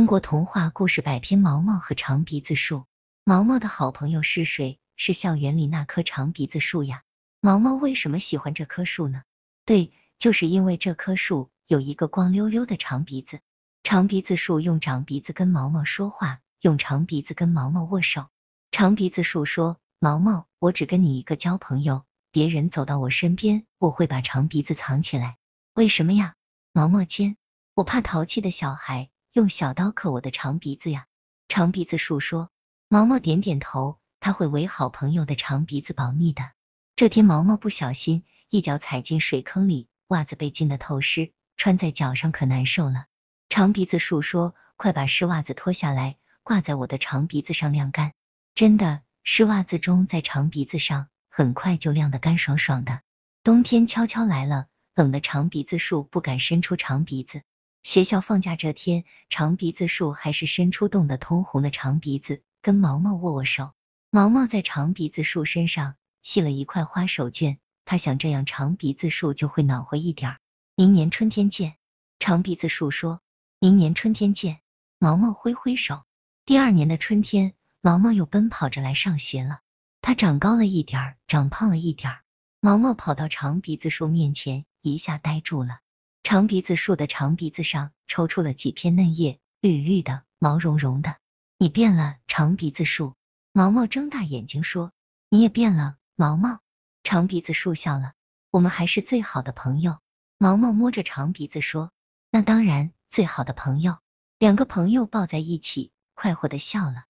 中国童话故事百篇《毛毛和长鼻子树》。毛毛的好朋友是谁？是校园里那棵长鼻子树呀。毛毛为什么喜欢这棵树呢？对，就是因为这棵树有一个光溜溜的长鼻子。长鼻子树用长鼻子跟毛毛说话，用长鼻子跟毛毛握手。长鼻子树说：“毛毛，我只跟你一个交朋友，别人走到我身边，我会把长鼻子藏起来。为什么呀？毛毛尖，我怕淘气的小孩。”用小刀刻我的长鼻子呀！长鼻子树说。毛毛点点头，他会为好朋友的长鼻子保密的。这天，毛毛不小心一脚踩进水坑里，袜子被浸得透湿，穿在脚上可难受了。长鼻子树说：“快把湿袜子脱下来，挂在我的长鼻子上晾干。”真的，湿袜子中在长鼻子上，很快就晾得干爽爽的。冬天悄悄来了，冷的长鼻子树不敢伸出长鼻子。学校放假这天，长鼻子树还是伸出冻得通红的长鼻子，跟毛毛握握手。毛毛在长鼻子树身上系了一块花手绢，他想这样长鼻子树就会暖和一点。明年春天见，长鼻子树说。明年春天见，毛毛挥挥手。第二年的春天，毛毛又奔跑着来上学了。他长高了一点儿，长胖了一点儿。毛毛跑到长鼻子树面前，一下呆住了。长鼻子树的长鼻子上抽出了几片嫩叶，绿绿的，毛茸茸的。你变了，长鼻子树。毛毛睁大眼睛说：“你也变了，毛毛。”长鼻子树笑了：“我们还是最好的朋友。”毛毛摸着长鼻子说：“那当然，最好的朋友。”两个朋友抱在一起，快活的笑了。